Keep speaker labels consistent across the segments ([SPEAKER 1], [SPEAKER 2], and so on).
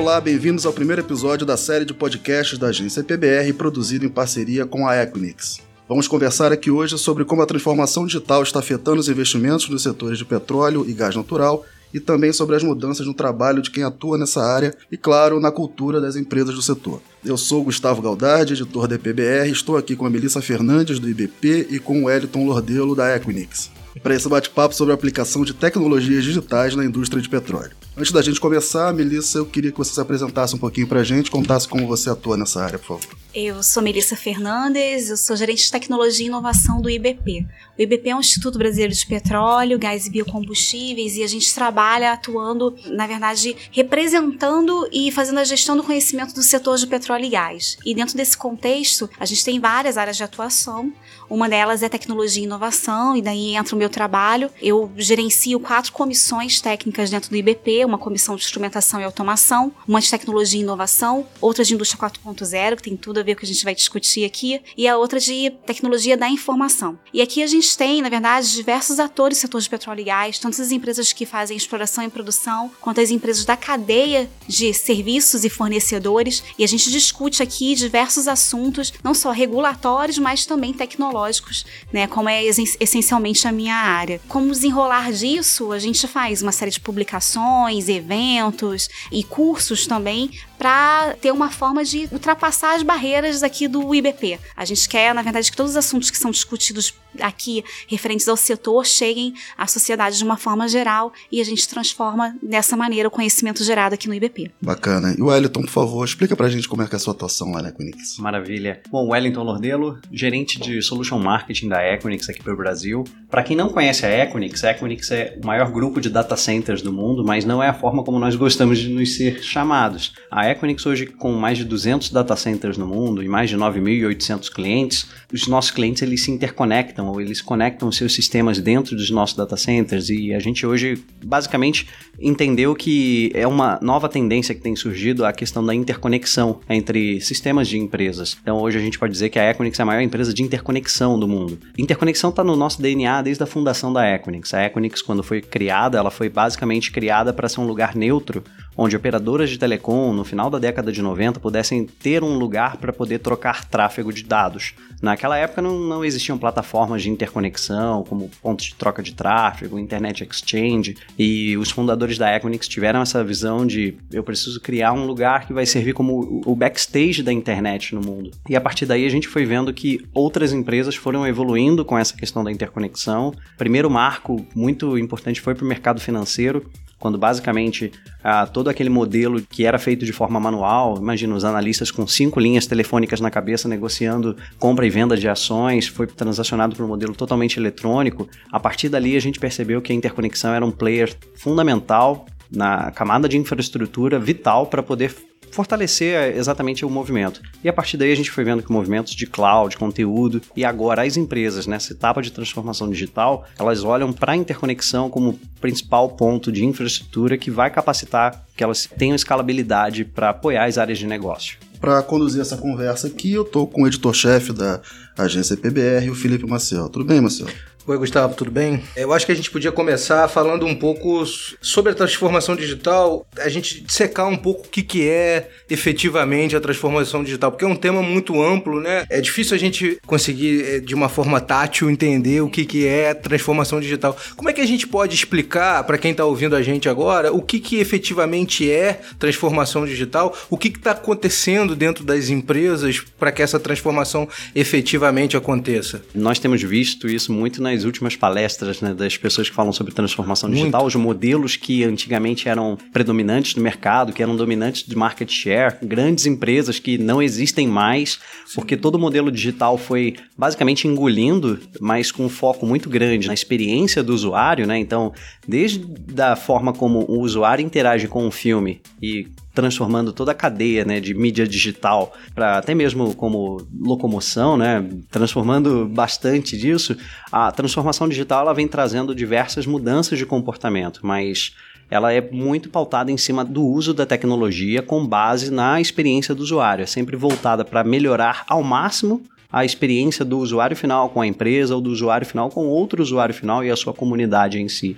[SPEAKER 1] Olá, bem-vindos ao primeiro episódio da série de podcasts da agência PBR, produzido em parceria com a Equinix. Vamos conversar aqui hoje sobre como a transformação digital está afetando os investimentos nos setores de petróleo e gás natural e também sobre as mudanças no trabalho de quem atua nessa área e, claro, na cultura das empresas do setor. Eu sou Gustavo Galdardi, editor da PBR, estou aqui com a Melissa Fernandes, do IBP, e com o Wellington Lordelo, da Equinix, para esse bate-papo sobre a aplicação de tecnologias digitais na indústria de petróleo. Antes da gente começar, Melissa, eu queria que você se apresentasse um pouquinho para a gente, contasse como você atua nessa área, por favor.
[SPEAKER 2] Eu sou Melissa Fernandes, eu sou gerente de tecnologia e inovação do IBP. O IBP é um Instituto Brasileiro de Petróleo, Gás e Biocombustíveis e a gente trabalha atuando, na verdade, representando e fazendo a gestão do conhecimento do setor de petróleo e gás. E dentro desse contexto, a gente tem várias áreas de atuação. Uma delas é tecnologia e inovação, e daí entra o meu trabalho. Eu gerencio quatro comissões técnicas dentro do IBP, uma comissão de instrumentação e automação, uma de tecnologia e inovação, outra de indústria 4.0, que tem tudo a ver com o que a gente vai discutir aqui, e a outra de tecnologia da informação. E aqui a gente tem, na verdade, diversos atores do setor de petróleo e gás, tanto as empresas que fazem exploração e produção, quanto as empresas da cadeia de serviços e fornecedores, e a gente discute aqui diversos assuntos, não só regulatórios, mas também tecnológicos, né, como é essencialmente a minha área. Como desenrolar disso, a gente faz uma série de publicações, eventos e cursos também para ter uma forma de ultrapassar as barreiras aqui do IBP. A gente quer, na verdade, que todos os assuntos que são discutidos aqui referentes ao setor cheguem à sociedade de uma forma geral e a gente transforma dessa maneira o conhecimento gerado aqui no IBP.
[SPEAKER 1] Bacana. E o Wellington, por favor, explica pra gente como é que é a sua atuação lá na Equinix.
[SPEAKER 3] Maravilha. Bom, Wellington Lordelo, gerente de Solution Marketing da Equinix aqui para o Brasil. Para quem não conhece a Equinix, a Equinix é o maior grupo de data centers do mundo, mas não é a forma como nós gostamos de nos ser chamados. A Equinix hoje com mais de 200 data centers no mundo e mais de 9.800 clientes, os nossos clientes eles se interconectam ou eles conectam seus sistemas dentro dos nossos data centers e a gente hoje basicamente entendeu que é uma nova tendência que tem surgido a questão da interconexão entre sistemas de empresas. Então hoje a gente pode dizer que a Equinix é a maior empresa de interconexão do mundo. Interconexão está no nosso DNA desde a fundação da Equinix. A Equinix quando foi criada, ela foi basicamente criada para ser um lugar neutro onde operadoras de telecom, no final da década de 90, pudessem ter um lugar para poder trocar tráfego de dados. Naquela época não, não existiam plataformas de interconexão, como pontos de troca de tráfego, Internet Exchange, e os fundadores da Equinix tiveram essa visão de eu preciso criar um lugar que vai servir como o backstage da internet no mundo. E a partir daí a gente foi vendo que outras empresas foram evoluindo com essa questão da interconexão. Primeiro marco muito importante foi para o mercado financeiro, quando basicamente ah, todo aquele modelo que era feito de forma manual, imagina os analistas com cinco linhas telefônicas na cabeça negociando compra e venda de ações, foi transacionado para um modelo totalmente eletrônico. A partir dali a gente percebeu que a interconexão era um player fundamental na camada de infraestrutura vital para poder fortalecer exatamente o movimento. E a partir daí a gente foi vendo que movimentos de cloud, conteúdo e agora as empresas nessa etapa de transformação digital, elas olham para a interconexão como principal ponto de infraestrutura que vai capacitar que elas tenham escalabilidade para apoiar as áreas de negócio.
[SPEAKER 1] Para conduzir essa conversa aqui, eu estou com o editor-chefe da agência PBR, o Felipe Maciel. Tudo bem, Maciel?
[SPEAKER 4] Oi, Gustavo, tudo bem? Eu acho que a gente podia começar falando um pouco sobre a transformação digital, a gente secar um pouco o que, que é efetivamente a transformação digital, porque é um tema muito amplo, né? É difícil a gente conseguir, eh, de uma forma tátil, entender o que, que é transformação digital. Como é que a gente pode explicar para quem está ouvindo a gente agora o que, que efetivamente é transformação digital, o que está acontecendo dentro das empresas para que essa transformação efetivamente aconteça?
[SPEAKER 3] Nós temos visto isso muito nas últimas palestras né, das pessoas que falam sobre transformação digital, Muito. os modelos que antigamente eram predominantes no mercado, que eram dominantes de market share, grandes empresas que não existem mais, Sim. porque todo o modelo digital foi basicamente engolindo, mas com um foco muito grande na experiência do usuário, né? Então, desde a forma como o usuário interage com o filme e transformando toda a cadeia né, de mídia digital para até mesmo como locomoção, né, transformando bastante disso, a transformação digital ela vem trazendo diversas mudanças de comportamento, mas ela é muito pautada em cima do uso da tecnologia com base na experiência do usuário, é sempre voltada para melhorar ao máximo a experiência do usuário final com a empresa ou do usuário final com outro usuário final e a sua comunidade em si.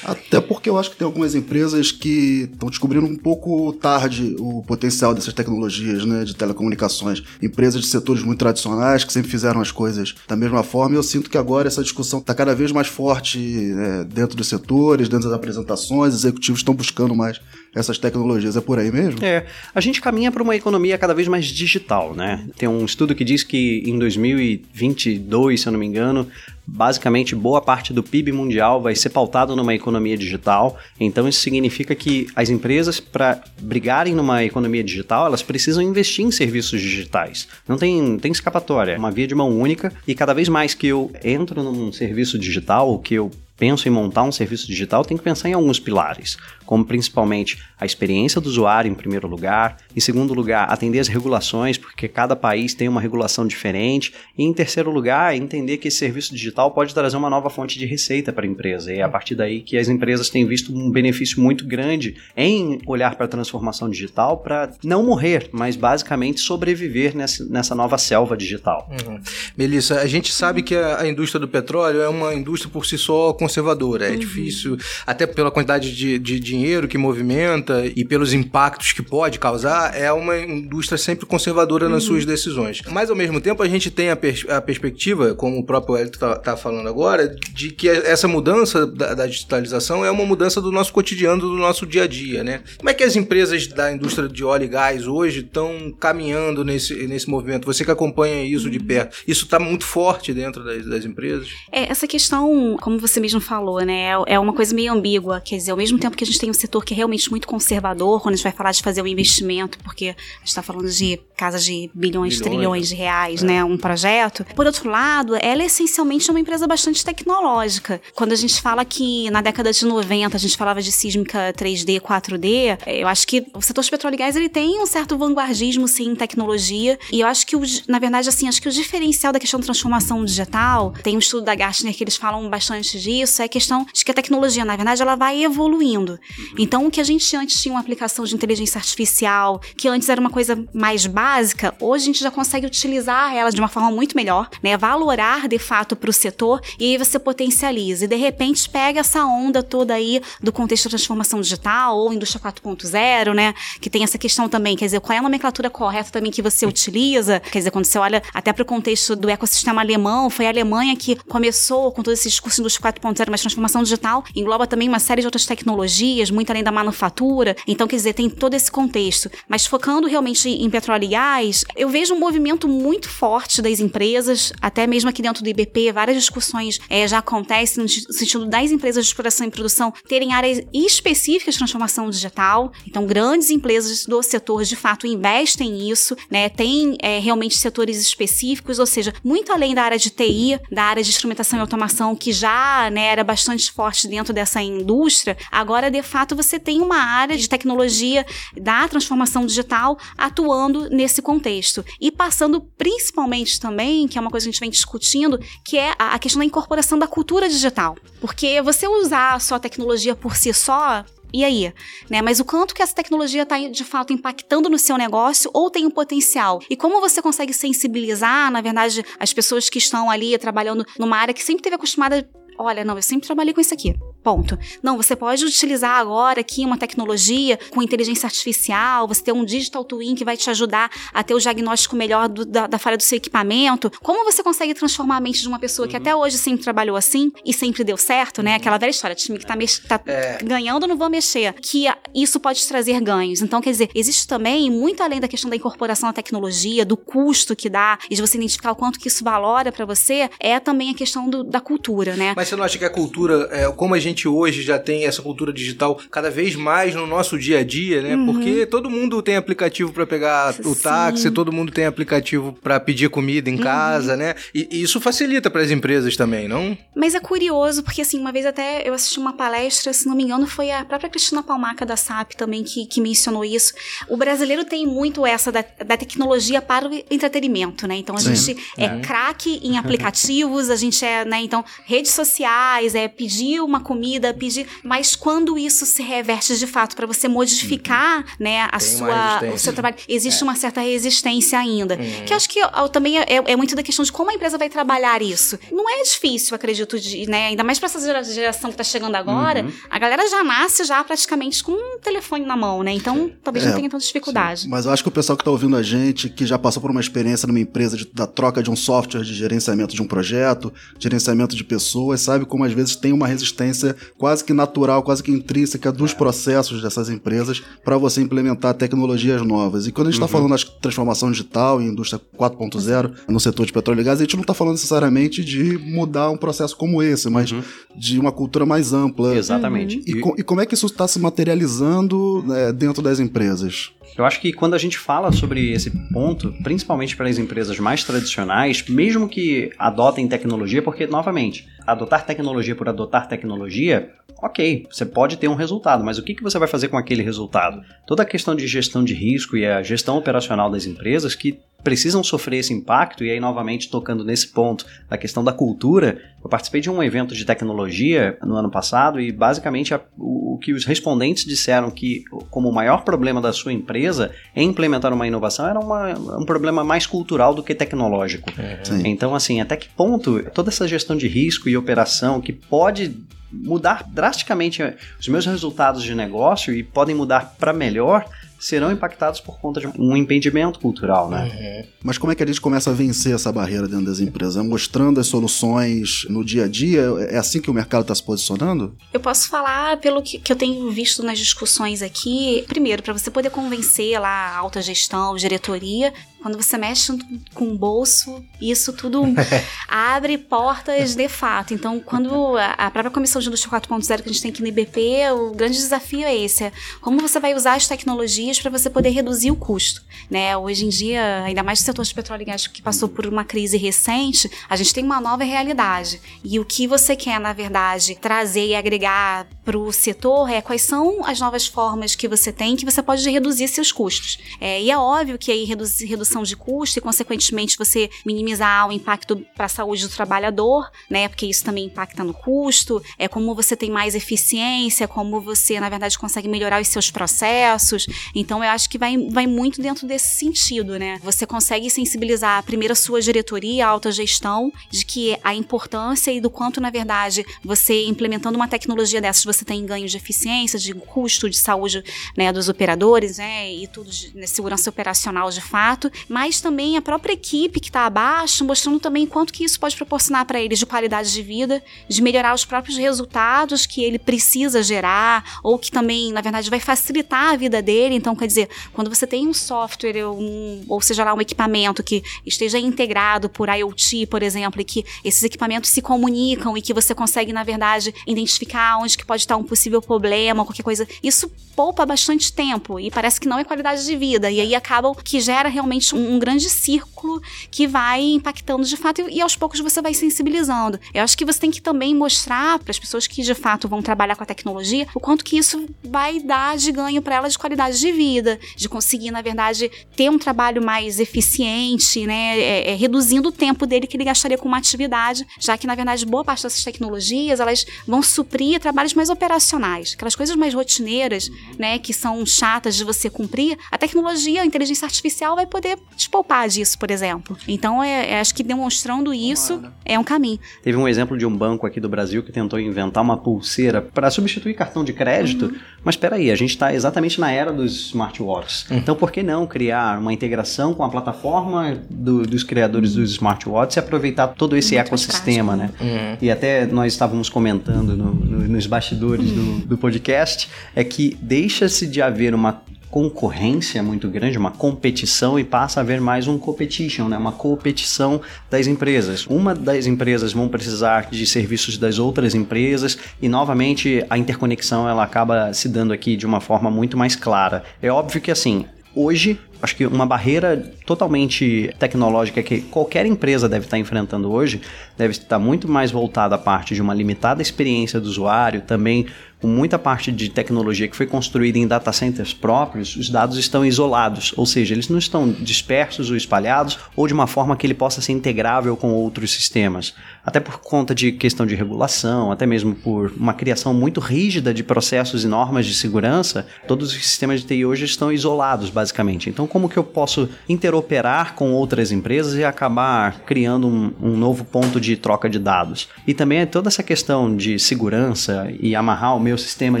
[SPEAKER 1] Até porque eu acho que tem algumas empresas que estão descobrindo um pouco tarde o potencial dessas tecnologias né, de telecomunicações. Empresas de setores muito tradicionais que sempre fizeram as coisas da mesma forma. E eu sinto que agora essa discussão está cada vez mais forte é, dentro dos setores, dentro das apresentações. Executivos estão buscando mais essas tecnologias. É por aí mesmo?
[SPEAKER 3] É. A gente caminha para uma economia cada vez mais digital, né? Tem um estudo que diz que em 2022, se eu não me engano, basicamente boa parte do PIB mundial vai ser pautado numa economia digital. Então isso significa que as empresas para brigarem numa economia digital, elas precisam investir em serviços digitais. Não tem, tem escapatória, é uma via de mão única e cada vez mais que eu entro num serviço digital, que eu penso em montar um serviço digital, tem que pensar em alguns pilares, como principalmente a experiência do usuário em primeiro lugar, em segundo lugar, atender as regulações, porque cada país tem uma regulação diferente, e em terceiro lugar, entender que esse serviço digital pode trazer uma nova fonte de receita para a empresa, e é a partir daí que as empresas têm visto um benefício muito grande em olhar para a transformação digital para não morrer, mas basicamente sobreviver nessa, nova selva digital.
[SPEAKER 4] Uhum. Melissa, a gente sabe que a, indústria do petróleo é uma indústria por si só conservadora. É uhum. difícil, até pela quantidade de, de dinheiro que movimenta e pelos impactos que pode causar, é uma indústria sempre conservadora uhum. nas suas decisões. Mas, ao mesmo tempo, a gente tem a, pers a perspectiva, como o próprio Elton está tá falando agora, de que essa mudança da, da, digitalização é uma mudança do nosso cotidiano, do nosso dia a dia, né? Como é que as empresas da indústria de óleo e gás hoje estão caminhando nesse, nesse movimento? Você que acompanha isso uhum. de perto, isso está muito forte dentro das, das empresas?
[SPEAKER 2] É, essa questão, como você mesmo falou, né? É uma coisa meio ambígua. Quer dizer, ao mesmo tempo que a gente tem um setor que é realmente muito conservador, quando a gente vai falar de fazer um investimento, porque a gente está falando de casas de bilhões, bilhões trilhões de reais, é. né? Um projeto. Por outro lado, ela é essencialmente uma empresa bastante tecnológica. Quando a gente fala que na década de 90 a gente falava de sísmica 3D, 4D, eu acho que o setor de petróleo e gás ele tem um certo vanguardismo, sim, em tecnologia. E eu acho que, o, na verdade, assim, acho que o diferencial da questão da transformação digital, tem um estudo da Gartner que eles falam bastante disso, isso é questão de que a tecnologia, na verdade, ela vai evoluindo. Então, o que a gente antes tinha uma aplicação de inteligência artificial, que antes era uma coisa mais básica, hoje a gente já consegue utilizar ela de uma forma muito melhor, né? Valorar de fato para o setor e aí você potencializa. E de repente pega essa onda toda aí do contexto da transformação digital ou indústria 4.0, né? Que tem essa questão também, quer dizer, qual é a nomenclatura correta também que você utiliza? Quer dizer, quando você olha até para o contexto do ecossistema alemão, foi a Alemanha que começou com todo esse discurso indústria 4.0 mas transformação digital engloba também uma série de outras tecnologias, muito além da manufatura. Então, quer dizer, tem todo esse contexto. Mas focando realmente em petróleo e gás, eu vejo um movimento muito forte das empresas, até mesmo aqui dentro do IBP, várias discussões é, já acontecem no sentido das empresas de exploração e produção terem áreas específicas de transformação digital. Então, grandes empresas do setor de fato investem nisso, né? Tem é, realmente setores específicos, ou seja, muito além da área de TI, da área de instrumentação e automação, que já né, era bastante forte dentro dessa indústria, agora de fato você tem uma área de tecnologia da transformação digital atuando nesse contexto. E passando principalmente também, que é uma coisa que a gente vem discutindo, que é a questão da incorporação da cultura digital. Porque você usar só a tecnologia por si só, e aí? Né? Mas o quanto que essa tecnologia está de fato impactando no seu negócio ou tem um potencial? E como você consegue sensibilizar, na verdade, as pessoas que estão ali trabalhando numa área que sempre teve acostumada olha, não, eu sempre trabalhei com isso aqui. Ponto. Não, você pode utilizar agora aqui uma tecnologia com inteligência artificial, você ter um digital twin que vai te ajudar a ter o diagnóstico melhor do, da, da, falha do seu equipamento. Como você consegue transformar a mente de uma pessoa uhum. que até hoje sempre trabalhou assim e sempre deu certo, né? Aquela velha história, time que tá, tá é. ganhando, não vou mexer. Que isso pode trazer ganhos. Então, quer dizer, existe também, muito além da questão da incorporação da tecnologia, do custo que dá e de você identificar o quanto que isso valora para você, é também a questão do, da cultura, né?
[SPEAKER 4] Mas você não acha que a cultura, é, como a gente hoje já tem essa cultura digital cada vez mais no nosso dia a dia, né? Uhum. Porque todo mundo tem aplicativo para pegar o Sim. táxi, todo mundo tem aplicativo para pedir comida em uhum. casa, né? E, e isso facilita para as empresas também, não?
[SPEAKER 2] Mas é curioso, porque assim, uma vez até eu assisti uma palestra, se não me engano, foi a própria Cristina Palmaca da SAP também que, que mencionou isso. O brasileiro tem muito essa da, da tecnologia para o entretenimento, né? Então a Sim. gente é, é craque em aplicativos, a gente é, né? Então, redes sociais sociais, é pedir uma comida comida, pedir, mas quando isso se reverte de fato para você modificar, uhum. né, a sua o seu trabalho, existe é. uma certa resistência ainda. Uhum. Que acho que eu, também é, é, muito da questão de como a empresa vai trabalhar isso. Não é difícil, acredito, de, né, ainda mais para essa geração que tá chegando agora, uhum. a galera já nasce já praticamente com um telefone na mão, né? Então, talvez não é, tenha tanta dificuldade.
[SPEAKER 1] Sim. Mas eu acho que o pessoal que tá ouvindo a gente, que já passou por uma experiência numa empresa de, da troca de um software de gerenciamento de um projeto, gerenciamento de pessoas, sabe como às vezes tem uma resistência quase que natural, quase que intrínseca dos é. processos dessas empresas para você implementar tecnologias novas. E quando a gente está uhum. falando de transformação digital em indústria 4.0 no setor de petróleo e gás, a gente não está falando necessariamente de mudar um processo como esse, mas uhum. de uma cultura mais ampla.
[SPEAKER 3] Exatamente.
[SPEAKER 1] E, e, e como é que isso está se materializando né, dentro das empresas?
[SPEAKER 3] Eu acho que quando a gente fala sobre esse ponto, principalmente para as empresas mais tradicionais, mesmo que adotem tecnologia, porque, novamente, adotar tecnologia por adotar tecnologia, ok, você pode ter um resultado, mas o que, que você vai fazer com aquele resultado? Toda a questão de gestão de risco e a gestão operacional das empresas que precisam sofrer esse impacto, e aí novamente tocando nesse ponto da questão da cultura, eu participei de um evento de tecnologia no ano passado e basicamente a, o, o, que os respondentes disseram que como o maior problema da sua empresa em implementar uma inovação era uma, um problema mais cultural do que tecnológico. Uhum. Então assim, até que ponto toda essa gestão de risco e operação que pode mudar drasticamente os meus resultados de negócio e podem mudar para melhor serão impactados por conta de um impedimento cultural, né?
[SPEAKER 1] Uhum. Mas como é que a gente começa a vencer essa barreira dentro das empresas? É mostrando as soluções no dia a dia? É assim que o mercado está se posicionando?
[SPEAKER 2] Eu posso falar pelo que, que eu tenho visto nas discussões aqui. Primeiro, para você poder convencer lá a alta gestão, diretoria, quando você mexe com o bolso, isso tudo abre portas de fato. Então, quando a própria Comissão de Indústria 4.0 que a gente tem aqui no IBP, o grande desafio é esse: é como você vai usar as tecnologias para você poder reduzir o custo. Né? Hoje em dia, ainda mais no setor de petróleo e gás que passou por uma crise recente, a gente tem uma nova realidade. E o que você quer, na verdade, trazer e agregar para o setor é quais são as novas formas que você tem que você pode reduzir seus custos. É, e é óbvio que aí redução de custo e, consequentemente, você minimizar o impacto para a saúde do trabalhador, né? Porque isso também impacta no custo. É como você tem mais eficiência, como você, na verdade, consegue melhorar os seus processos. Então, eu acho que vai, vai muito dentro desse sentido, né? Você consegue sensibilizar primeiro a sua diretoria, a alta gestão, de que a importância e do quanto, na verdade, você implementando uma tecnologia dessas, você tem ganhos de eficiência, de custo, de saúde né, dos operadores, né? E tudo de né, segurança operacional de fato mas também a própria equipe que está abaixo, mostrando também quanto que isso pode proporcionar para eles de qualidade de vida, de melhorar os próprios resultados que ele precisa gerar, ou que também, na verdade, vai facilitar a vida dele. Então, quer dizer, quando você tem um software, um, ou seja lá, um equipamento que esteja integrado por IoT, por exemplo, e que esses equipamentos se comunicam e que você consegue, na verdade, identificar onde que pode estar um possível problema, qualquer coisa, isso poupa bastante tempo e parece que não é qualidade de vida. E aí acaba que gera realmente um, um grande círculo que vai impactando de fato e, e, aos poucos você vai sensibilizando. Eu acho que você tem que também mostrar para as pessoas que de fato vão trabalhar com a tecnologia o quanto que isso vai dar de ganho para elas de qualidade de vida, de conseguir, na verdade, ter um trabalho mais eficiente, né, é, é, reduzindo o tempo dele que ele gastaria com uma atividade, já que, na verdade, boa parte dessas tecnologias elas vão suprir trabalhos mais operacionais, aquelas coisas mais rotineiras, né, que são chatas de você cumprir, a tecnologia, a inteligência artificial vai poder te poupar disso, por exemplo. Então, é, é, acho que demonstrando isso é um caminho.
[SPEAKER 3] Teve um exemplo de um banco aqui do Brasil que tentou inventar uma pulseira para substituir cartão de crédito, uhum. mas espera aí, a gente está exatamente na era dos smartwatches. Uhum. Então, por que não criar uma integração com a plataforma do, dos criadores uhum. dos smartwatches e aproveitar todo esse Muito ecossistema, né? Uhum. E até nós estávamos comentando no, no, nos bastidores do, do podcast, é que deixa-se de haver uma concorrência muito grande, uma competição e passa a haver mais um competition, né? uma competição das empresas. Uma das empresas vão precisar de serviços das outras empresas e novamente a interconexão ela acaba se dando aqui de uma forma muito mais clara. É óbvio que assim, hoje acho que uma barreira totalmente tecnológica que qualquer empresa deve estar enfrentando hoje deve estar muito mais voltada à parte de uma limitada experiência do usuário, também com muita parte de tecnologia que foi construída em data centers próprios, os dados estão isolados, ou seja, eles não estão dispersos ou espalhados ou de uma forma que ele possa ser integrável com outros sistemas. Até por conta de questão de regulação, até mesmo por uma criação muito rígida de processos e normas de segurança, todos os sistemas de TI hoje estão isolados, basicamente. Então, como que eu posso interoperar com outras empresas e acabar criando um, um novo ponto de troca de dados? E também é toda essa questão de segurança e amarrar o meu sistema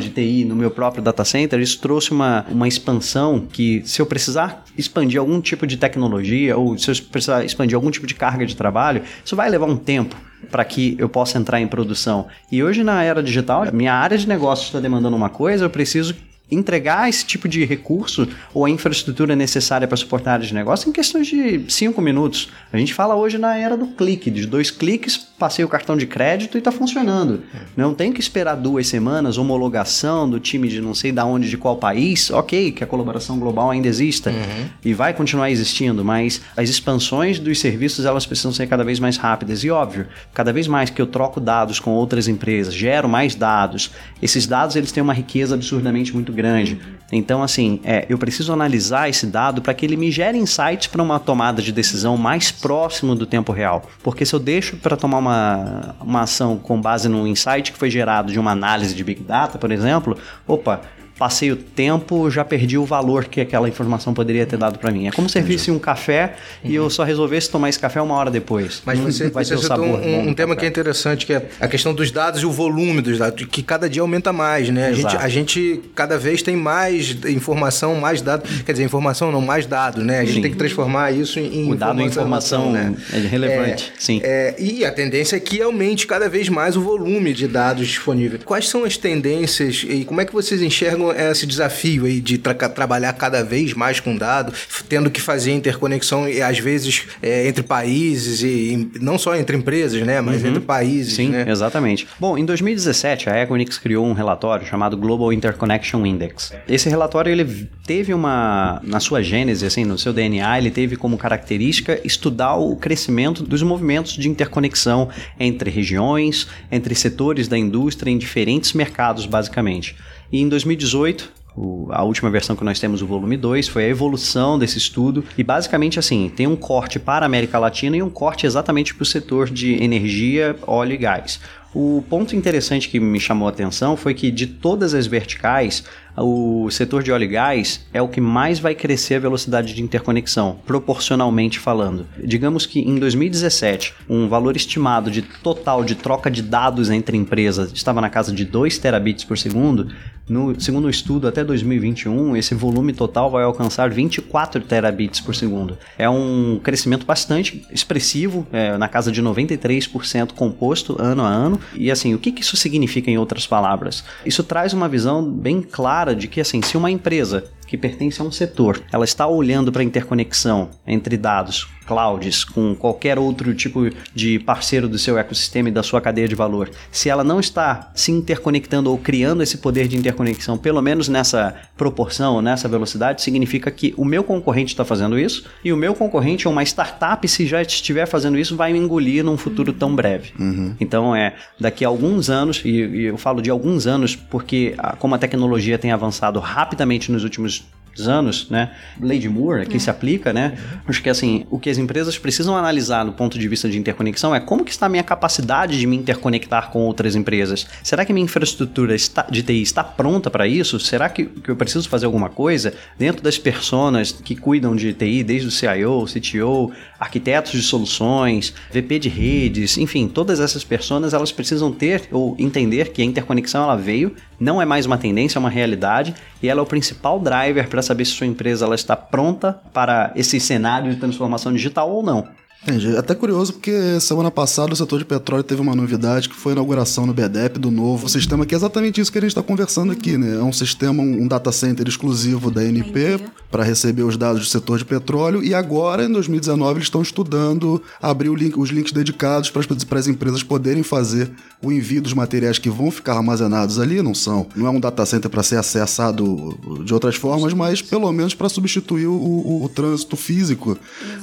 [SPEAKER 3] de TI no meu próprio data center, isso trouxe uma, uma expansão que, se eu precisar expandir algum tipo de tecnologia ou se eu precisar expandir algum tipo de carga de trabalho, isso vai levar um tempo para que eu possa entrar em produção. E hoje, na era digital, minha área de negócio está demandando uma coisa, eu preciso entregar esse tipo de recurso ou a infraestrutura necessária para suportar a área de negócio em questões de cinco minutos. A gente fala hoje na era do clique, de dois cliques, passei o cartão de crédito e está funcionando. Não tem que esperar duas semanas, homologação do time de não sei da onde, de qual país. Ok, que a colaboração global ainda exista uhum. e vai continuar existindo, mas as expansões dos serviços elas precisam ser cada vez mais rápidas. E óbvio, cada vez mais que eu troco dados com outras empresas, gero mais dados, esses dados eles têm uma riqueza absurdamente muito grande grande. Então, assim, é, eu preciso analisar esse dado para que ele me gere insights para uma tomada de decisão mais próximo do tempo real. Porque se eu deixo para tomar uma, uma ação com base num insight que foi gerado de uma análise de Big Data, por exemplo, opa, passei o tempo, já perdi o valor que aquela informação poderia ter dado para mim. É como se servisse um café uhum. e eu só resolvesse tomar esse café uma hora depois.
[SPEAKER 4] Mas você, vai você ter o sabor um, um tema que é interessante, que é a questão dos dados e o volume dos dados, que cada dia aumenta mais, né? A gente, a gente, cada vez tem mais informação, mais dados, quer dizer, informação não, mais dados, né? A gente sim. tem que transformar isso em
[SPEAKER 3] o dado informação, né? é relevante,
[SPEAKER 4] é,
[SPEAKER 3] sim.
[SPEAKER 4] É, e a tendência é que aumente cada vez mais o volume de dados disponíveis. Quais são as tendências e como é que vocês enxergam esse desafio aí de tra trabalhar cada vez mais com dados, tendo que fazer interconexão e às vezes é, entre países e, e, não só entre empresas, né, mas uhum. entre países,
[SPEAKER 3] Sim,
[SPEAKER 4] né?
[SPEAKER 3] exatamente. Bom, em 2017 a Equinix criou um relatório chamado Global Interconnection Index. Esse relatório ele teve uma na sua gênese assim, no seu DNA, ele teve como característica estudar o crescimento dos movimentos de interconexão entre regiões, entre setores da indústria em diferentes mercados, basicamente. E em 2018, o, a última versão que nós temos, o volume 2, foi a evolução desse estudo. E basicamente assim, tem um corte para a América Latina e um corte exatamente para o setor de energia, óleo e gás. O ponto interessante que me chamou a atenção foi que de todas as verticais, o setor de óleo e gás é o que mais vai crescer a velocidade de interconexão, proporcionalmente falando. Digamos que em 2017, um valor estimado de total de troca de dados entre empresas estava na casa de 2 terabits por segundo. No segundo estudo, até 2021, esse volume total vai alcançar 24 terabits por segundo. É um crescimento bastante expressivo, é, na casa de 93% composto ano a ano. E assim, o que, que isso significa em outras palavras? Isso traz uma visão bem clara de que assim, se uma empresa que pertence a um setor, ela está olhando para a interconexão entre dados, clouds, com qualquer outro tipo de parceiro do seu ecossistema e da sua cadeia de valor, se ela não está se interconectando ou criando esse poder de interconexão, pelo menos nessa proporção, nessa velocidade, significa que o meu concorrente está fazendo isso e o meu concorrente ou uma startup, se já estiver fazendo isso, vai me engolir num futuro tão breve. Uhum. Então, é daqui a alguns anos, e, e eu falo de alguns anos porque a, como a tecnologia tem avançado rapidamente nos últimos anos, né? Lady Moore aqui é. se aplica, né? Acho que assim, o que as empresas precisam analisar do ponto de vista de interconexão é como que está a minha capacidade de me interconectar com outras empresas. Será que minha infraestrutura está, de TI está pronta para isso? Será que, que eu preciso fazer alguma coisa dentro das pessoas que cuidam de TI, desde o CIO, CTO, arquitetos de soluções, VP de redes, enfim, todas essas pessoas elas precisam ter ou entender que a interconexão ela veio, não é mais uma tendência, é uma realidade e ela é o principal driver para saber se sua empresa ela está pronta para esse cenário de transformação digital ou não.
[SPEAKER 1] Entendi. É até curioso porque semana passada o setor de petróleo teve uma novidade que foi a inauguração no BDEP do novo sistema, que é exatamente isso que a gente está conversando aqui, né? É um sistema, um data center exclusivo da NP para receber os dados do setor de petróleo e agora, em 2019, eles estão estudando abrir link, os links dedicados para as empresas poderem fazer o envio dos materiais que vão ficar armazenados ali, não são. Não é um data center para ser acessado de outras formas, mas pelo menos para substituir o, o, o, trânsito físico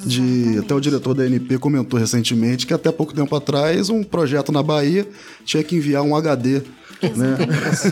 [SPEAKER 1] de até o diretor da ANP comentou recentemente que até pouco tempo atrás um projeto na Bahia tinha que enviar um HD né?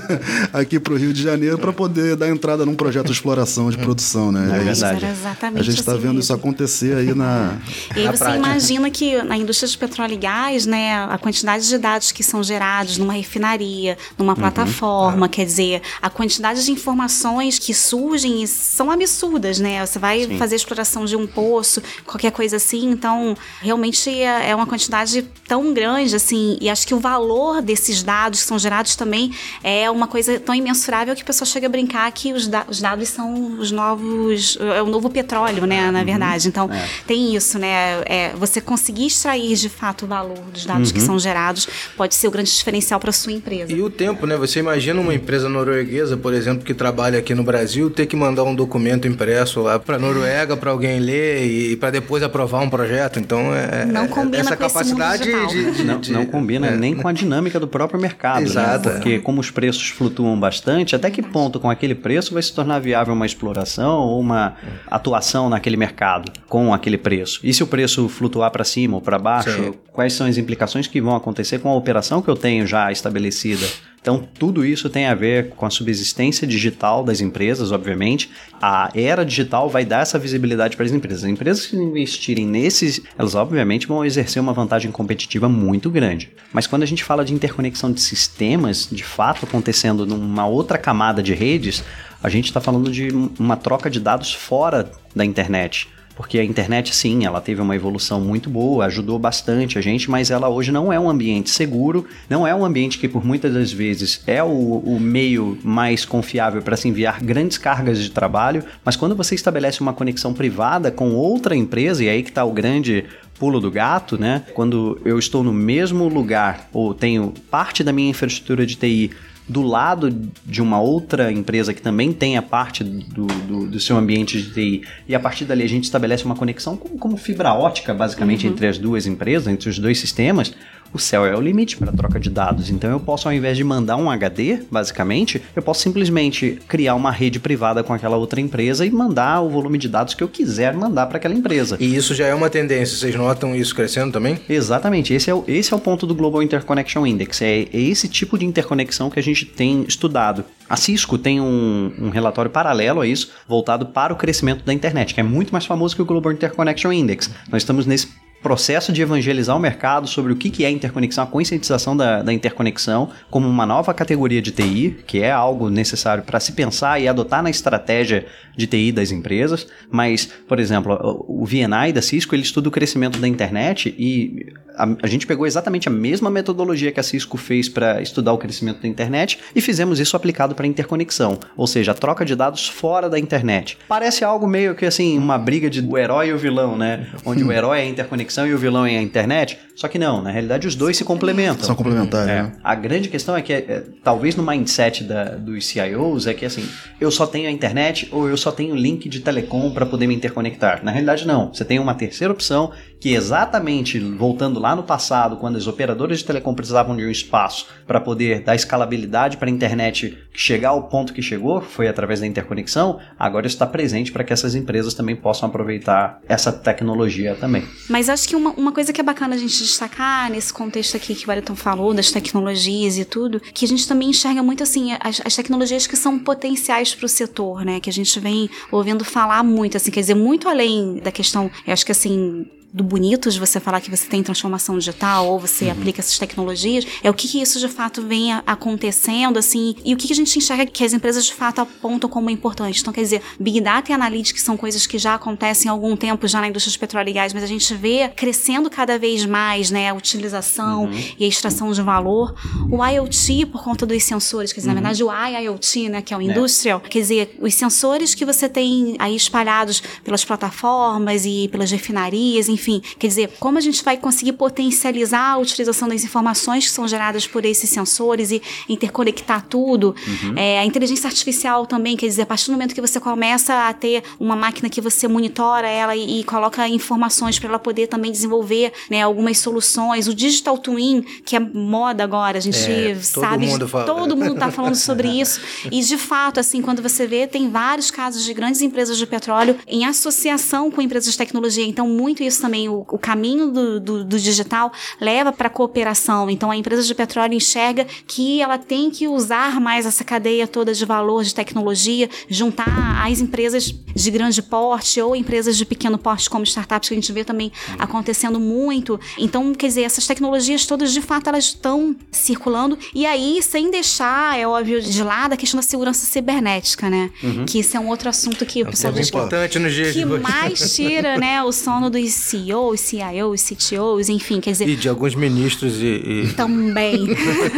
[SPEAKER 1] aqui para o Rio de Janeiro para poder dar entrada num projeto de exploração de produção, né?
[SPEAKER 3] É verdade.
[SPEAKER 2] exatamente
[SPEAKER 1] a gente está
[SPEAKER 2] assim
[SPEAKER 1] vendo
[SPEAKER 2] mesmo.
[SPEAKER 1] isso acontecer aí na.
[SPEAKER 2] E aí
[SPEAKER 4] Na
[SPEAKER 2] você
[SPEAKER 4] prática.
[SPEAKER 2] imagina que na indústria de petróleo e gás, né, a quantidade de dados que são gerados numa refinaria, numa
[SPEAKER 1] Uhum.
[SPEAKER 2] plataforma,
[SPEAKER 1] É.
[SPEAKER 2] quer dizer, a quantidade de informações que surgem são absurdas, né? Você vai
[SPEAKER 3] Sim.
[SPEAKER 2] fazer a exploração de um poço, qualquer coisa assim, então realmente é é uma quantidade tão grande assim, e acho que o valor desses dados que são gerados também é uma coisa tão imensurável que a pessoa chega a brincar que os, da- os dados são os novos, é o novo petróleo, né,
[SPEAKER 3] Uhum.
[SPEAKER 2] na verdade. Então,
[SPEAKER 3] É.
[SPEAKER 2] tem isso, né? É, você conseguir extrair de fato o valor dos dados
[SPEAKER 3] Uhum.
[SPEAKER 2] que são gerados pode ser o grande diferencial para sua empresa.
[SPEAKER 4] E o tempo, né? Você imagina uma empresa norueguesa, por exemplo, que trabalha aqui no Brasil, ter que mandar um documento impresso lá para Noruega para alguém ler e para depois aprovar um projeto. Então, é,
[SPEAKER 2] Não
[SPEAKER 4] é-
[SPEAKER 2] combina
[SPEAKER 4] essa
[SPEAKER 2] com esse mundo
[SPEAKER 4] capacidade de, de-
[SPEAKER 3] Não,
[SPEAKER 4] de-
[SPEAKER 3] não combina
[SPEAKER 4] é,
[SPEAKER 3] nem com a dinâmica do próprio mercado. né?
[SPEAKER 4] Exato.
[SPEAKER 3] Porque como os preços flutuam bastante, até que ponto com aquele preço vai se tornar viável uma exploração ou uma atuação naquele mercado com aquele preço? E se o preço flutuar para cima ou para baixo,
[SPEAKER 4] Sim.
[SPEAKER 3] quais são as implicações que vão acontecer com a operação que eu tenho já estabelecida? Então, tudo isso tem a ver com a subsistência digital das empresas, obviamente. A era digital vai dar essa visibilidade para as empresas. As empresas que investirem nesses, elas obviamente vão exercer uma vantagem competitiva muito grande. Mas quando a gente fala de interconexão de sistemas, de fato acontecendo numa outra camada de redes, a gente está falando de uma troca de dados fora da internet. Porque a internet, sim, ela teve uma evolução muito boa, ajudou bastante a gente, mas ela hoje não é um ambiente seguro, não é um ambiente que, por muitas das vezes, é o, o meio mais confiável para se enviar grandes cargas de trabalho. Mas quando você estabelece uma conexão privada com outra empresa, e aí que está o grande pulo do gato, né? Quando eu estou no mesmo lugar ou tenho parte da minha infraestrutura de TI do lado de uma outra empresa que também tem a parte do, do, do seu ambiente de TI e a partir dali a gente estabelece uma conexão como, como fibra ótica basicamente entre as duas empresas, entre os dois sistemas, o céu é o limite para a troca de dados. Então eu posso, ao invés de mandar um HD, basicamente, eu posso simplesmente criar uma rede privada com aquela outra empresa e mandar o volume de dados que eu quiser mandar para aquela empresa.
[SPEAKER 4] E isso já é uma tendência. Vocês notam isso crescendo também?
[SPEAKER 3] Exatamente, esse é, o, esse é o ponto do Global Interconnection Index. É, é esse tipo de interconexão que a gente tem estudado. A Cisco tem um, um relatório paralelo a isso, voltado para o crescimento da internet, que é muito mais famoso que o Global Interconnection Index. Nós estamos nesse processo de evangelizar o mercado sobre o que que é interconexão, a conscientização da, da interconexão como uma nova categoria de TI, que é algo necessário para se pensar e adotar na estratégia de TI das empresas. Mas, por exemplo, o o VNI da Cisco ele estuda o crescimento da internet e a, a gente pegou exatamente a mesma metodologia que a Cisco fez para estudar o crescimento da internet e fizemos isso aplicado para interconexão, ou seja, a troca de dados fora da internet. Parece algo meio que assim, uma briga de o herói e o vilão, né? Onde o herói é a interconexão e o vilão é a internet. Só que não, na realidade os dois se complementam.
[SPEAKER 1] São complementares,
[SPEAKER 3] É.
[SPEAKER 1] né?
[SPEAKER 3] A grande questão é que, é, talvez no mindset da- dos CIOs, é que assim, eu só tenho a internet ou eu só tenho link de telecom para poder me interconectar. Na realidade, não. Você tem uma terceira opção que, exatamente voltando lá no passado, quando as operadoras de telecom precisavam de um espaço para poder dar escalabilidade para a internet chegar ao ponto que chegou, foi através da interconexão, agora está presente para que essas empresas também possam aproveitar essa tecnologia também.
[SPEAKER 2] Mas acho que uma, uma coisa que é bacana a gente destacar nesse contexto aqui que o Wellington falou, das tecnologias e tudo, que a gente também enxerga muito assim, as, as tecnologias que são potenciais para o setor, né? Que a gente vem ouvindo falar muito, assim, quer dizer, muito além da questão, acho que assim, do bonito de você falar que você tem transformação digital ou você aplica essas tecnologias, é o que, que isso de fato vem acontecendo, assim, e o que, que a gente enxerga que as empresas de fato apontam como importante. Então, quer dizer, Big Data e Analytics são coisas que já acontecem há algum tempo já na indústria de petróleo e gás, mas a gente vê crescendo cada vez mais, né, a utilização e a extração de valor. O IoT, por conta dos sensores, quer dizer, na verdade o IIoT, né, que é o industrial, quer dizer, os sensores que você tem aí espalhados pelas plataformas e pelas refinarias, enfim, quer dizer, como a gente vai conseguir potencializar a utilização das informações que são geradas por esses sensores e interconectar tudo. É, a inteligência artificial também, quer dizer, a partir do momento que você começa a ter uma máquina que você monitora ela e, e coloca informações para ela poder também desenvolver né, algumas soluções. O Digital Twin, que é moda agora, a gente
[SPEAKER 4] É, todo
[SPEAKER 2] sabe.
[SPEAKER 4] mundo fala.
[SPEAKER 2] Todo mundo tá falando sobre isso. E de fato, assim, quando você vê, tem vários casos de grandes empresas de petróleo em associação com empresas de tecnologia. Então, muito isso também o, o caminho do, do, do digital leva para cooperação. Então a empresa de petróleo enxerga que ela tem que usar mais essa cadeia toda de valor de tecnologia, juntar as empresas de grande porte ou empresas de pequeno porte como startups que a gente vê também acontecendo muito. Então, quer dizer, essas tecnologias todas de fato elas estão circulando e aí sem deixar, é óbvio, de lado a questão da segurança cibernética, né? Uhum. Que isso é um outro assunto que
[SPEAKER 4] é o pessoal diz importante nos dias
[SPEAKER 2] que mais tira, né, o sono dos CEOs, CIOs, CTOs, enfim, quer dizer,
[SPEAKER 4] e de alguns ministros e,
[SPEAKER 2] e... também.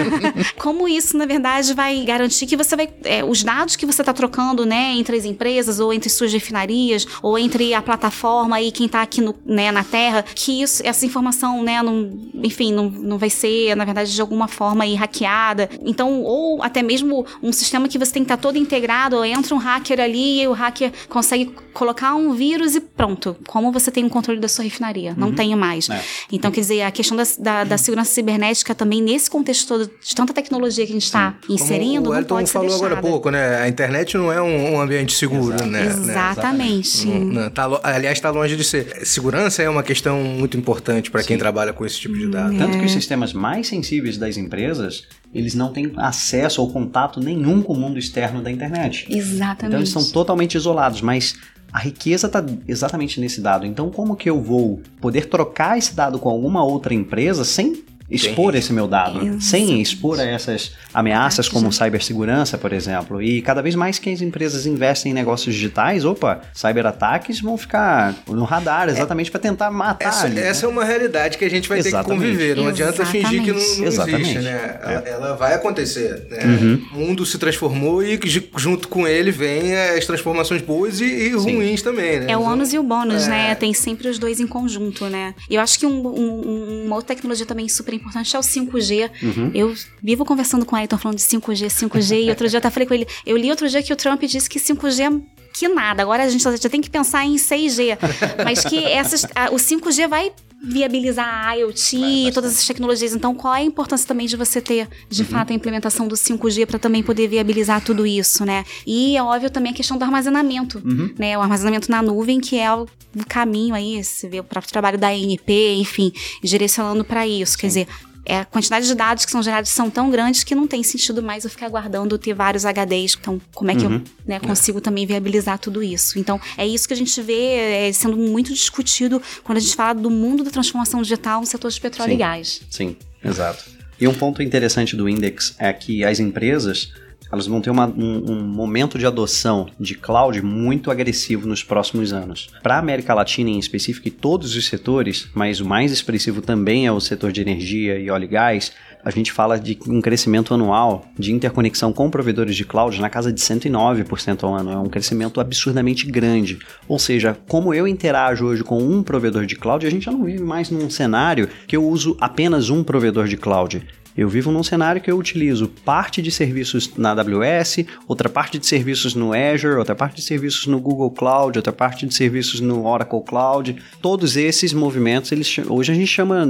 [SPEAKER 2] Como isso, na verdade, vai garantir que você vai é, os dados que você está trocando, né, entre as empresas ou entre suas refinarias ou entre a plataforma e quem está aqui no, né, na Terra, que isso, essa informação, né, não, enfim, não, não vai ser, na verdade, de alguma forma aí, hackeada. Então, ou até mesmo um sistema que você tem que estar tá todo integrado, entra um hacker ali e o hacker consegue colocar um vírus e pronto. Como você tem o um controle da sua refinaria? Não uhum. tenho mais. É. Então, quer dizer, a questão da, da, da, segurança cibernética também, nesse contexto todo, de tanta tecnologia que a gente está inserindo, Como o Elton não pode
[SPEAKER 4] falou agora há pouco, né? A internet não é um, um ambiente seguro,
[SPEAKER 2] Exato.
[SPEAKER 4] né?
[SPEAKER 2] Exatamente.
[SPEAKER 4] Não, não, tá, aliás, está longe de ser. Segurança é uma questão muito importante para quem trabalha com esse tipo de dados.
[SPEAKER 3] É. Tanto que os sistemas mais sensíveis das empresas eles não têm acesso ou contato nenhum com o mundo externo da internet.
[SPEAKER 2] Exatamente.
[SPEAKER 3] Então eles são totalmente isolados, mas a riqueza está exatamente nesse dado. Então, como que eu vou poder trocar esse dado com alguma outra empresa sem expor esse meu dado, sem expor a essas ameaças como cibersegurança, por exemplo. E cada vez mais que as empresas investem em negócios digitais, opa, cyberataques vão ficar no radar exatamente é, para tentar matar.
[SPEAKER 4] Essa,
[SPEAKER 3] ali, né?
[SPEAKER 4] essa é uma realidade que a gente vai exatamente. ter que conviver. Não adianta fingir que não, não existe, né? Ela, é. ela, vai acontecer. Né? Uhum. O mundo se transformou e junto com ele vem as transformações boas e, e ruins também, né?
[SPEAKER 2] É o ônus e o bônus, é. né? Tem sempre os dois em conjunto, né? E eu acho que um, um, uma outra tecnologia também super importante é o 5G. Uhum. Eu vivo conversando com o Ayrton falando de 5G, 5G, e outro dia eu até falei com ele, eu li outro dia que o Trump disse que 5G é que nada, agora a gente já tem que pensar em 6G, mas que essas, a, o 5G vai viabilizar a IoT e todas essas tecnologias. Então, qual é a importância também de você ter, de uhum. fato, a implementação do 5G para também poder viabilizar tudo isso, né? E é óbvio também a questão do armazenamento, uhum. né? O armazenamento na nuvem, que é o caminho aí, você vê o próprio trabalho da ANP, enfim, direcionando para isso. Sim. Quer dizer, é, a quantidade de dados que são gerados são tão grandes que não tem sentido mais eu ficar guardando ter vários HDs. Então, como é que uhum. eu né, consigo é. também viabilizar tudo isso? Então, é isso que a gente vê é, sendo muito discutido quando a gente fala do mundo da transformação digital no setor de petróleo
[SPEAKER 3] sim,
[SPEAKER 2] e gás.
[SPEAKER 3] Sim, exato. E um ponto interessante do Index é que as empresas elas vão ter uma, um, um, momento de adoção de cloud muito agressivo nos próximos anos. Para a América Latina em específico e todos os setores, mas o mais expressivo também é o setor de energia e óleo e gás, a gente fala de um crescimento anual de interconexão com provedores de cloud na casa de 109% ao ano. É um crescimento absurdamente grande. Ou seja, como eu interajo hoje com um provedor de cloud, a gente já não vive mais num cenário que eu uso apenas um provedor de cloud. Eu vivo num cenário que eu utilizo parte de serviços na AWS, outra parte de serviços no Azure, outra parte de serviços no Google Cloud, outra parte de serviços no Oracle Cloud. Todos esses movimentos, eles, hoje a gente chama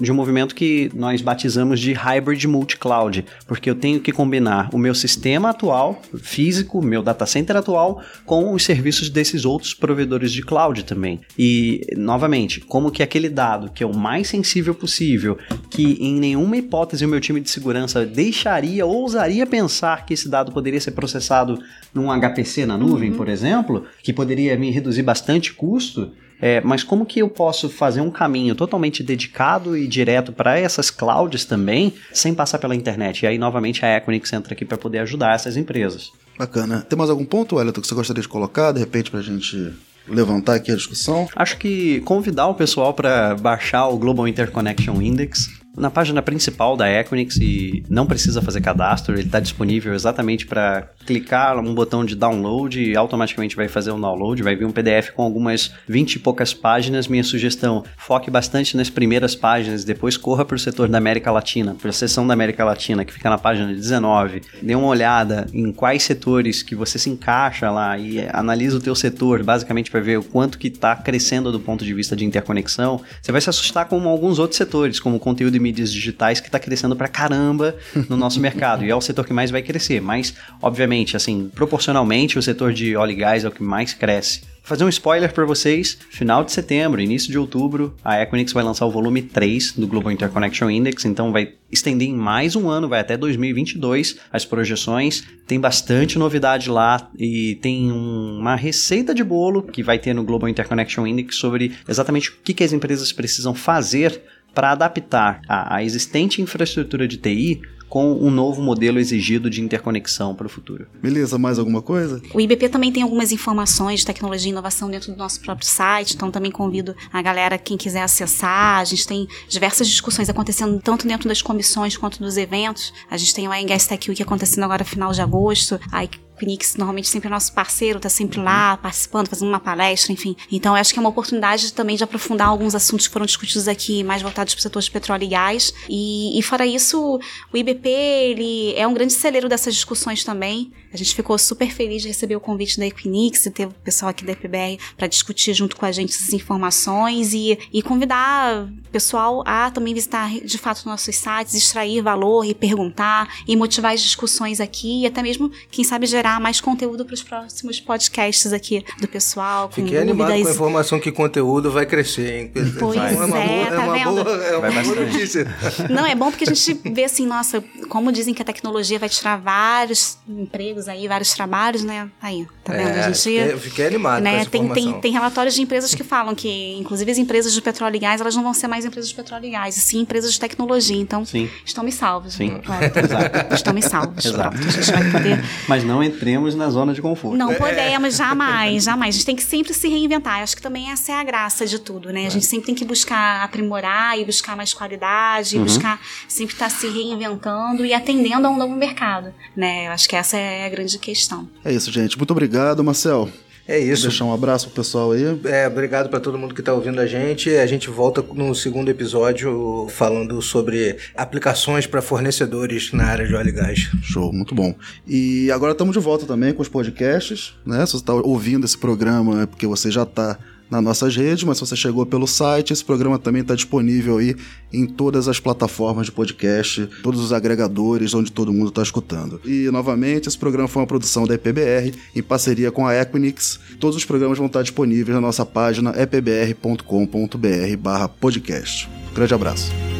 [SPEAKER 3] de um movimento que nós batizamos de Hybrid Multi-Cloud, porque eu tenho que combinar o meu sistema atual, físico, meu data center atual, com os serviços desses outros provedores de cloud também. E, novamente, como que aquele dado que é o mais sensível possível, que em nenhuma hipótese meu time de segurança deixaria, ousaria pensar que esse dado poderia ser processado num HPC na nuvem, uhum. por exemplo, que poderia me reduzir bastante custo, é, mas como que eu posso fazer um caminho totalmente dedicado e direto para essas clouds também, sem passar pela internet? E aí, novamente, a Equinix entra aqui para poder ajudar essas empresas.
[SPEAKER 1] Bacana. Tem mais algum ponto, Wellington, que você gostaria de colocar, de repente, para a gente levantar aqui a discussão?
[SPEAKER 3] Acho que convidar o pessoal para baixar o Global Interconnection Index na página principal da Equinix e não precisa fazer cadastro, ele está disponível exatamente para clicar um botão de download e automaticamente vai fazer um download, vai vir um PDF com algumas 20 e poucas páginas. Minha sugestão, foque bastante nas primeiras páginas, depois corra para o setor da América Latina, para a seção da América Latina que fica na página 19. Dê uma olhada em quais setores que você se encaixa lá e analisa o teu setor, basicamente para ver o quanto que está crescendo do ponto de vista de interconexão. Você vai se assustar com alguns outros setores, como conteúdo mídias digitais que está crescendo pra caramba no nosso mercado. E é o setor que mais vai crescer. Mas, obviamente, assim, proporcionalmente, o setor de óleo e gás é o que mais cresce fazer um spoiler para vocês, final de setembro, início de outubro, a Equinix vai lançar o volume 3 do Global Interconnection Index, então vai estender em mais um ano, vai até 2022 as projeções. Tem bastante novidade lá e tem uma receita de bolo que vai ter no Global Interconnection Index sobre exatamente o que, que as empresas precisam fazer para adaptar a, a existente infraestrutura de TI com um novo modelo exigido de interconexão para o futuro.
[SPEAKER 1] Beleza, mais alguma coisa?
[SPEAKER 2] O IBP também tem algumas informações de tecnologia e inovação dentro do nosso próprio site, então também convido a galera, quem quiser acessar. A gente tem diversas discussões acontecendo tanto dentro das comissões quanto dos eventos. A gente tem o INGS Tech Week acontecendo agora final de agosto. Aí Normalmente sempre é nosso parceiro, tá sempre lá participando, fazendo uma palestra, enfim. Então eu acho que é uma oportunidade também de aprofundar alguns assuntos que foram discutidos aqui, mais voltados para o setor de petróleo e gás. E, e fora isso, o IBP ele é um grande celeiro dessas discussões também. A gente ficou super feliz de receber o convite da Equinix e ter o pessoal aqui da EPBR para discutir junto com a gente essas informações e, e convidar o pessoal a também visitar de fato nossos sites, extrair valor e perguntar e motivar as discussões aqui e até mesmo, quem sabe, gerar gerar mais conteúdo para os próximos podcasts aqui do pessoal. Com
[SPEAKER 4] Fiquei
[SPEAKER 2] dúvidas.
[SPEAKER 4] animado com a informação que conteúdo vai crescer, hein?
[SPEAKER 2] Pois
[SPEAKER 4] é, uma
[SPEAKER 2] é,
[SPEAKER 4] boa,
[SPEAKER 2] tá
[SPEAKER 4] é uma
[SPEAKER 2] vendo?
[SPEAKER 4] boa, é uma boa notícia.
[SPEAKER 2] Não, é bom porque a gente vê assim, nossa, como dizem que a tecnologia vai tirar vários empregos aí, vários trabalhos, né? Aí, tá vendo?
[SPEAKER 4] É,
[SPEAKER 2] a gente.
[SPEAKER 4] fiquei, fiquei animado
[SPEAKER 2] né,
[SPEAKER 4] com essa
[SPEAKER 2] tem, tem, tem relatórios de empresas que falam que, inclusive, as empresas de petróleo e gás, elas não vão ser mais empresas de petróleo e gás, e sim empresas de tecnologia. Então,
[SPEAKER 3] Sim.
[SPEAKER 2] estão me salvos.
[SPEAKER 3] Sim.
[SPEAKER 2] né? Claro. Estão me salvos.
[SPEAKER 3] Exato.
[SPEAKER 2] Pronto, a gente vai poder
[SPEAKER 3] Mas não entremos na zona de conforto.
[SPEAKER 2] não podemos, jamais, jamais. A gente tem que sempre se reinventar. Eu acho que também essa é a graça de tudo, né? A gente sempre tem que buscar aprimorar e buscar mais qualidade, e buscar sempre estar se reinventando e atendendo a um novo mercado, né? Eu acho que essa é a grande questão.
[SPEAKER 1] É isso, gente. Muito obrigado, Marcel.
[SPEAKER 4] É isso.
[SPEAKER 1] Deixar um abraço pro pessoal aí.
[SPEAKER 4] É, obrigado para todo mundo que está ouvindo a gente. A gente volta no segundo episódio falando sobre aplicações para fornecedores na área de óleo e gás.
[SPEAKER 1] Show, muito bom. E agora estamos de volta também com os podcasts, né? Se você está ouvindo esse programa é porque você já está nas nossas redes, mas se você chegou pelo site, esse programa também está disponível aí em todas as plataformas de podcast, todos os agregadores onde todo mundo está escutando. E, novamente, esse programa foi uma produção da EPBR em parceria com a Equinix. Todos os programas vão estar disponíveis na nossa página epbr.com.br barra podcast. Grande abraço.